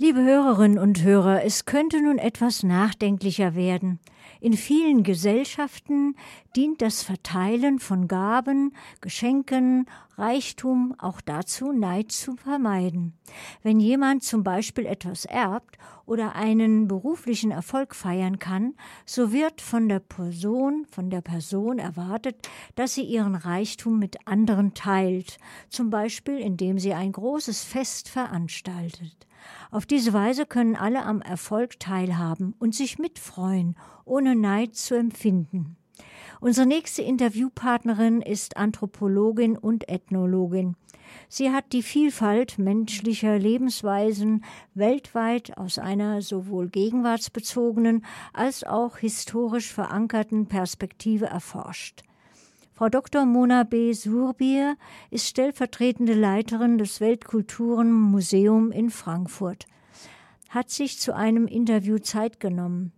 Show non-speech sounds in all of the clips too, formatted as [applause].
Liebe Hörerinnen und Hörer, es könnte nun etwas nachdenklicher werden. In vielen Gesellschaften dient das Verteilen von Gaben, Geschenken, Reichtum auch dazu, Neid zu vermeiden. Wenn jemand zum Beispiel etwas erbt oder einen beruflichen Erfolg feiern kann, so wird von der Person, von der Person erwartet, dass sie ihren Reichtum mit anderen teilt, zum Beispiel indem sie ein großes Fest veranstaltet. Auf diese Weise können alle am Erfolg teilhaben und sich mitfreuen, ohne Neid zu empfinden. Unsere nächste Interviewpartnerin ist Anthropologin und Ethnologin. Sie hat die Vielfalt menschlicher Lebensweisen weltweit aus einer sowohl gegenwartsbezogenen als auch historisch verankerten Perspektive erforscht. Frau Dr. Mona B. Surbier ist stellvertretende Leiterin des Weltkulturenmuseum in Frankfurt, hat sich zu einem Interview Zeit genommen.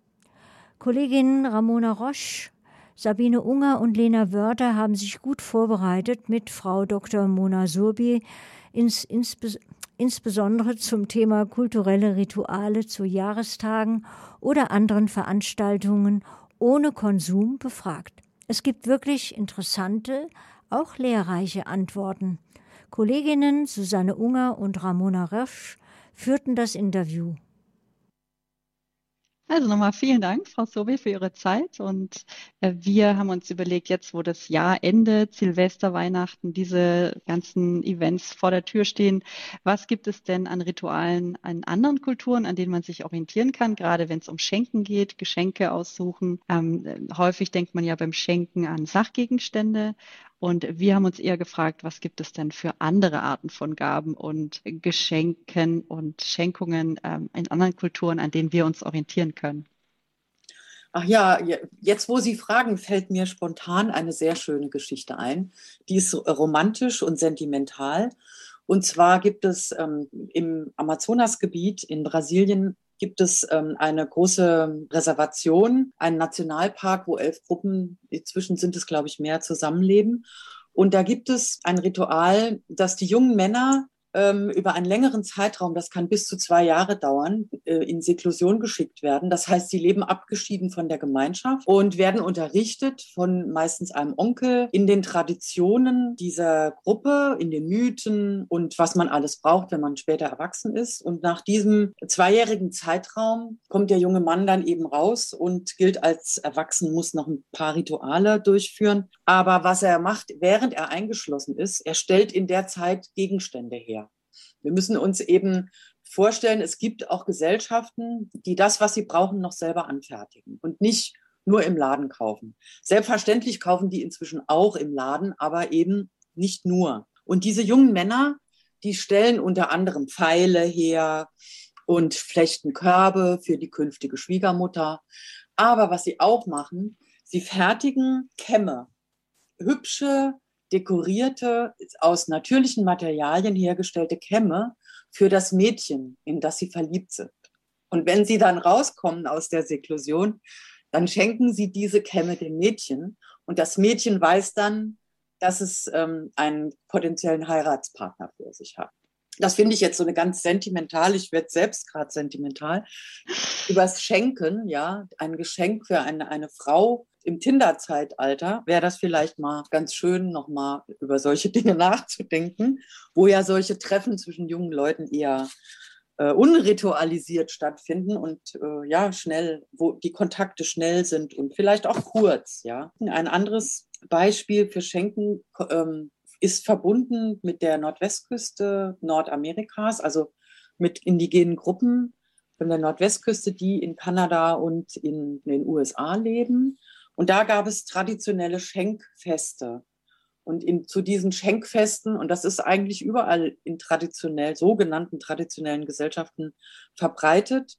Kolleginnen Ramona Roche, Sabine Unger und Lena Wörter haben sich gut vorbereitet mit Frau Dr. Mona Surbier, ins, insbes insbesondere zum Thema kulturelle Rituale zu Jahrestagen oder anderen Veranstaltungen ohne Konsum befragt. Es gibt wirklich interessante, auch lehrreiche Antworten. Kolleginnen Susanne Unger und Ramona Rösch führten das Interview. Also nochmal vielen Dank, Frau Sobe, für Ihre Zeit. Und äh, wir haben uns überlegt, jetzt wo das Jahr endet, Silvester, Weihnachten, diese ganzen Events vor der Tür stehen, was gibt es denn an Ritualen in anderen Kulturen, an denen man sich orientieren kann, gerade wenn es um Schenken geht, Geschenke aussuchen. Ähm, häufig denkt man ja beim Schenken an Sachgegenstände. Und wir haben uns eher gefragt, was gibt es denn für andere Arten von Gaben und Geschenken und Schenkungen ähm, in anderen Kulturen, an denen wir uns orientieren können? Ach ja, jetzt wo Sie fragen, fällt mir spontan eine sehr schöne Geschichte ein. Die ist romantisch und sentimental. Und zwar gibt es ähm, im Amazonasgebiet in Brasilien gibt es ähm, eine große Reservation, einen Nationalpark, wo elf Gruppen, inzwischen sind es, glaube ich, mehr, zusammenleben. Und da gibt es ein Ritual, dass die jungen Männer ähm, über einen längeren Zeitraum, das kann bis zu zwei Jahre dauern, äh, in Seklusion geschickt werden. Das heißt, sie leben abgeschieden von der Gemeinschaft und werden unterrichtet von meistens einem Onkel in den Traditionen dieser Gruppe, in den Mythen und was man alles braucht, wenn man später erwachsen ist. Und nach diesem zweijährigen Zeitraum kommt der junge Mann dann eben raus und gilt als erwachsen, muss noch ein paar Rituale durchführen. Aber was er macht, während er eingeschlossen ist, er stellt in der Zeit Gegenstände her. Wir müssen uns eben vorstellen, es gibt auch Gesellschaften, die das, was sie brauchen, noch selber anfertigen und nicht nur im Laden kaufen. Selbstverständlich kaufen die inzwischen auch im Laden, aber eben nicht nur. Und diese jungen Männer, die stellen unter anderem Pfeile her und flechten Körbe für die künftige Schwiegermutter. Aber was sie auch machen, sie fertigen Kämme, hübsche dekorierte, aus natürlichen Materialien hergestellte Kämme für das Mädchen, in das sie verliebt sind. Und wenn sie dann rauskommen aus der Seklusion, dann schenken sie diese Kämme dem Mädchen und das Mädchen weiß dann, dass es ähm, einen potenziellen Heiratspartner für sich hat. Das finde ich jetzt so eine ganz sentimental, ich werde selbst gerade sentimental, übers Schenken, ja, ein Geschenk für eine, eine Frau, im Tinder-Zeitalter wäre das vielleicht mal ganz schön, nochmal über solche [laughs] Dinge nachzudenken, wo ja solche Treffen zwischen jungen Leuten eher äh, unritualisiert stattfinden und äh, ja, schnell, wo die Kontakte schnell sind und vielleicht auch kurz, ja. Ein anderes Beispiel für Schenken ähm, ist verbunden mit der Nordwestküste Nordamerikas, also mit indigenen Gruppen von der Nordwestküste, die in Kanada und in den USA leben und da gab es traditionelle Schenkfeste. Und in, zu diesen Schenkfesten, und das ist eigentlich überall in traditionell, sogenannten traditionellen Gesellschaften verbreitet,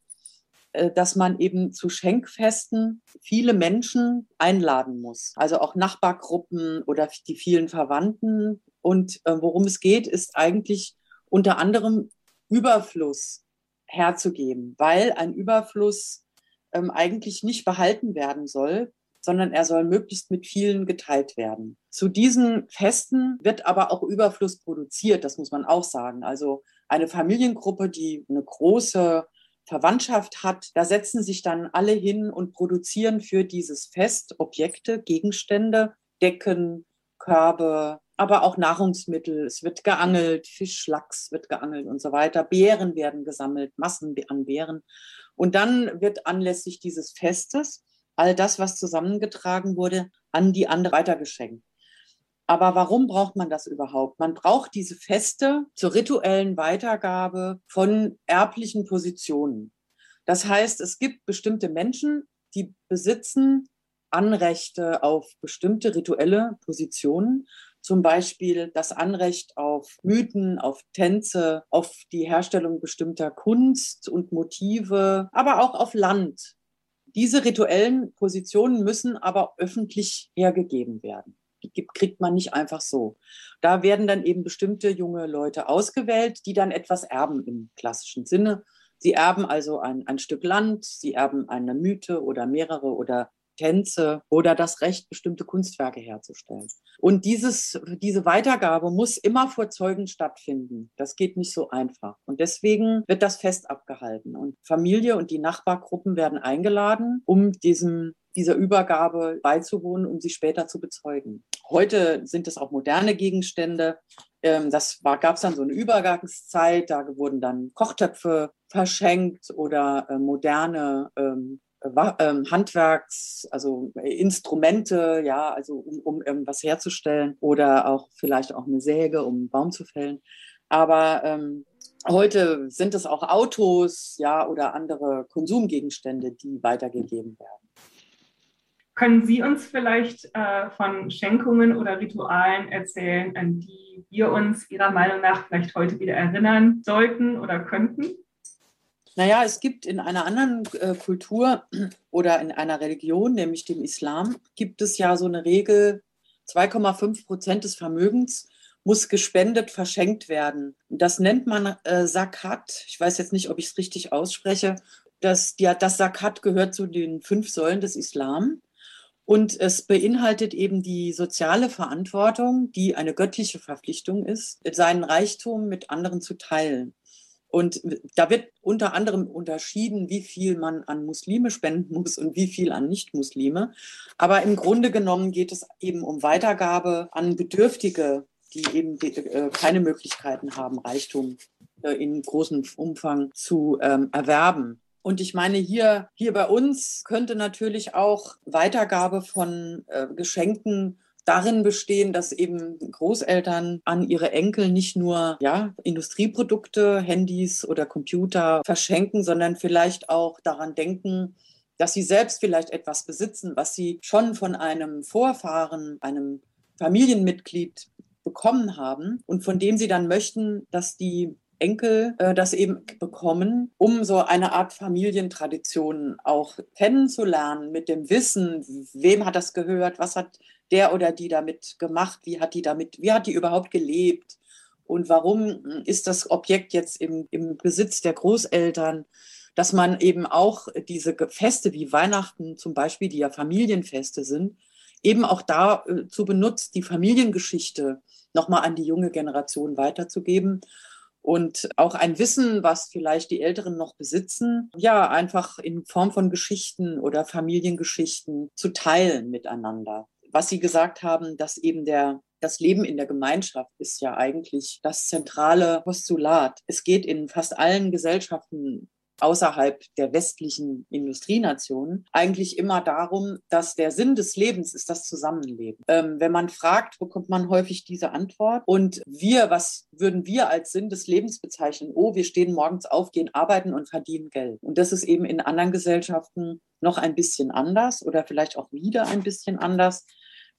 äh, dass man eben zu Schenkfesten viele Menschen einladen muss. Also auch Nachbargruppen oder die vielen Verwandten. Und äh, worum es geht, ist eigentlich unter anderem Überfluss herzugeben, weil ein Überfluss ähm, eigentlich nicht behalten werden soll, sondern er soll möglichst mit vielen geteilt werden. Zu diesen Festen wird aber auch Überfluss produziert, das muss man auch sagen. Also eine Familiengruppe, die eine große Verwandtschaft hat, da setzen sich dann alle hin und produzieren für dieses Fest Objekte, Gegenstände, Decken, Körbe, aber auch Nahrungsmittel. Es wird geangelt, Fisch, Lachs wird geangelt und so weiter. Beeren werden gesammelt, Massen an Beeren. Und dann wird anlässlich dieses Festes all das, was zusammengetragen wurde, an die andere weitergeschenkt. Aber warum braucht man das überhaupt? Man braucht diese Feste zur rituellen Weitergabe von erblichen Positionen. Das heißt, es gibt bestimmte Menschen, die besitzen Anrechte auf bestimmte rituelle Positionen, zum Beispiel das Anrecht auf Mythen, auf Tänze, auf die Herstellung bestimmter Kunst und Motive, aber auch auf Land. Diese rituellen Positionen müssen aber öffentlich hergegeben werden. Die kriegt man nicht einfach so. Da werden dann eben bestimmte junge Leute ausgewählt, die dann etwas erben im klassischen Sinne. Sie erben also ein, ein Stück Land, sie erben eine Mythe oder mehrere oder Tänze oder das Recht, bestimmte Kunstwerke herzustellen. Und dieses, diese Weitergabe muss immer vor Zeugen stattfinden. Das geht nicht so einfach. Und deswegen wird das Fest abgehalten. Und Familie und die Nachbargruppen werden eingeladen, um diesem dieser Übergabe beizuwohnen, um sie später zu bezeugen. Heute sind es auch moderne Gegenstände. Ähm, das gab es dann so eine Übergangszeit, da wurden dann Kochtöpfe verschenkt oder äh, moderne ähm, Handwerks, also Instrumente, ja, also um, um irgendwas herzustellen oder auch vielleicht auch eine Säge, um einen Baum zu fällen. Aber ähm, heute sind es auch Autos, ja, oder andere Konsumgegenstände, die weitergegeben werden. Können Sie uns vielleicht äh, von Schenkungen oder Ritualen erzählen, an die wir uns Ihrer Meinung nach vielleicht heute wieder erinnern sollten oder könnten? Naja, es gibt in einer anderen äh, Kultur [clears throat] oder in einer Religion, nämlich dem Islam, gibt es ja so eine Regel, 2,5 Prozent des Vermögens muss gespendet, verschenkt werden. Das nennt man äh, Zakat. Ich weiß jetzt nicht, ob ich es richtig ausspreche. Das, ja, das Zakat gehört zu den fünf Säulen des Islam. Und es beinhaltet eben die soziale Verantwortung, die eine göttliche Verpflichtung ist, seinen Reichtum mit anderen zu teilen. Und da wird unter anderem unterschieden, wie viel man an Muslime spenden muss und wie viel an Nicht-Muslime. Aber im Grunde genommen geht es eben um Weitergabe an Bedürftige, die eben äh, keine Möglichkeiten haben, Reichtum äh, in großem Umfang zu ähm, erwerben. Und ich meine, hier, hier bei uns könnte natürlich auch Weitergabe von äh, Geschenken darin bestehen, dass eben Großeltern an ihre Enkel nicht nur ja, Industrieprodukte, Handys oder Computer verschenken, sondern vielleicht auch daran denken, dass sie selbst vielleicht etwas besitzen, was sie schon von einem Vorfahren, einem Familienmitglied bekommen haben und von dem sie dann möchten, dass die Enkel äh, das eben bekommen, um so eine Art Familientradition auch kennenzulernen mit dem Wissen, wem hat das gehört, was hat der oder die damit gemacht, wie hat die damit, wie hat die überhaupt gelebt und warum ist das Objekt jetzt im, im Besitz der Großeltern, dass man eben auch diese Feste wie Weihnachten zum Beispiel, die ja Familienfeste sind, eben auch dazu äh, benutzt, die Familiengeschichte nochmal an die junge Generation weiterzugeben und auch ein Wissen, was vielleicht die Älteren noch besitzen, ja, einfach in Form von Geschichten oder Familiengeschichten zu teilen miteinander. Was Sie gesagt haben, dass eben der das Leben in der Gemeinschaft ist ja eigentlich das zentrale Postulat. Es geht in fast allen Gesellschaften außerhalb der westlichen Industrienationen eigentlich immer darum, dass der Sinn des Lebens ist das Zusammenleben. Ähm, wenn man fragt, bekommt man häufig diese Antwort. Und wir, was würden wir als Sinn des Lebens bezeichnen? Oh, wir stehen morgens auf, gehen arbeiten und verdienen Geld. Und das ist eben in anderen Gesellschaften noch ein bisschen anders oder vielleicht auch wieder ein bisschen anders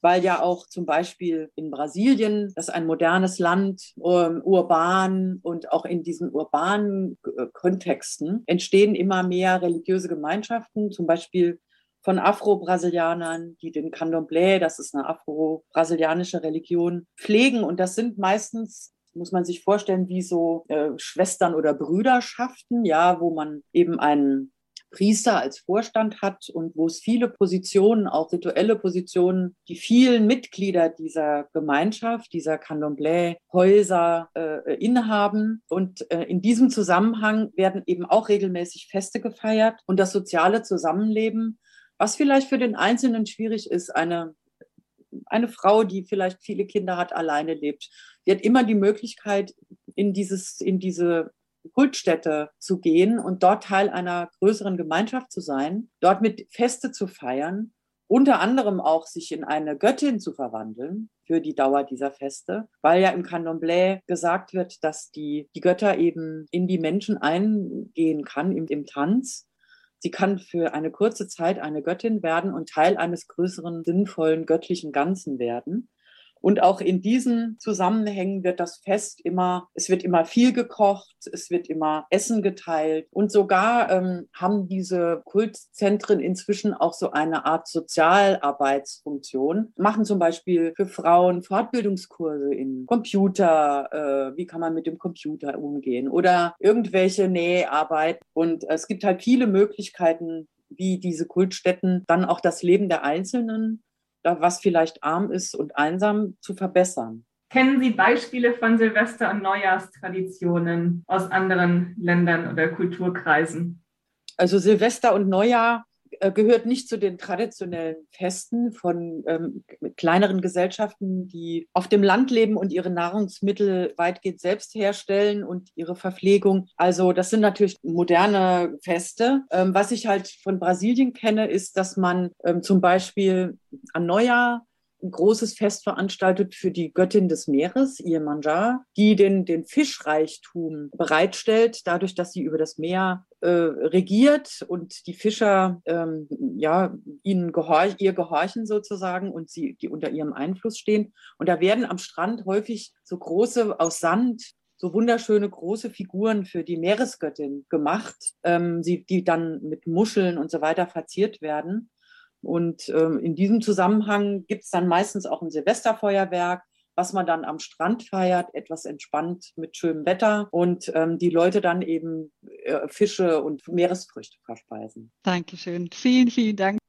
weil ja auch zum Beispiel in Brasilien, das ist ein modernes Land, um, urban und auch in diesen urbanen äh, Kontexten entstehen immer mehr religiöse Gemeinschaften, zum Beispiel von Afro-Brasilianern, die den Candomblé, das ist eine afro-brasilianische Religion, pflegen. Und das sind meistens muss man sich vorstellen, wie so äh, Schwestern oder Brüderschaften, ja, wo man eben einen Priester als Vorstand hat und wo es viele Positionen, auch rituelle Positionen, die vielen Mitglieder dieser Gemeinschaft, dieser Candomblé-Häuser äh, innehaben. Und äh, in diesem Zusammenhang werden eben auch regelmäßig Feste gefeiert und das soziale Zusammenleben, was vielleicht für den Einzelnen schwierig ist, eine eine Frau, die vielleicht viele Kinder hat, alleine lebt, die hat immer die Möglichkeit, in dieses, in diese Kultstätte zu gehen und dort Teil einer größeren Gemeinschaft zu sein, dort mit Feste zu feiern, unter anderem auch sich in eine Göttin zu verwandeln für die Dauer dieser Feste, weil ja im Candomblé gesagt wird, dass die, die Götter eben in die Menschen eingehen kann im, im Tanz. Sie kann für eine kurze Zeit eine Göttin werden und Teil eines größeren, sinnvollen, göttlichen Ganzen werden. Und auch in diesen Zusammenhängen wird das Fest immer, es wird immer viel gekocht, es wird immer Essen geteilt. Und sogar ähm, haben diese Kultzentren inzwischen auch so eine Art Sozialarbeitsfunktion, machen zum Beispiel für Frauen Fortbildungskurse in Computer, äh, wie kann man mit dem Computer umgehen oder irgendwelche Näharbeit. Und es gibt halt viele Möglichkeiten, wie diese Kultstätten dann auch das Leben der Einzelnen was vielleicht arm ist und einsam, zu verbessern. Kennen Sie Beispiele von Silvester- und Neujahrstraditionen aus anderen Ländern oder Kulturkreisen? Also Silvester und Neujahr gehört nicht zu den traditionellen Festen von ähm, kleineren Gesellschaften, die auf dem Land leben und ihre Nahrungsmittel weitgehend selbst herstellen und ihre Verpflegung. Also das sind natürlich moderne Feste. Ähm, was ich halt von Brasilien kenne, ist, dass man ähm, zum Beispiel an Neujahr ein großes Fest veranstaltet für die Göttin des Meeres, Iemanjá, die den, den Fischreichtum bereitstellt, dadurch, dass sie über das Meer äh, regiert und die Fischer ähm, ja, ihnen gehorch, ihr gehorchen sozusagen und sie, die unter ihrem Einfluss stehen. Und da werden am Strand häufig so große aus Sand so wunderschöne große Figuren für die Meeresgöttin gemacht, ähm, sie, die dann mit Muscheln und so weiter verziert werden. Und ähm, in diesem Zusammenhang gibt es dann meistens auch ein Silvesterfeuerwerk, was man dann am Strand feiert, etwas entspannt mit schönem Wetter und ähm, die Leute dann eben äh, Fische und Meeresfrüchte verspeisen. Dankeschön. Vielen, vielen Dank.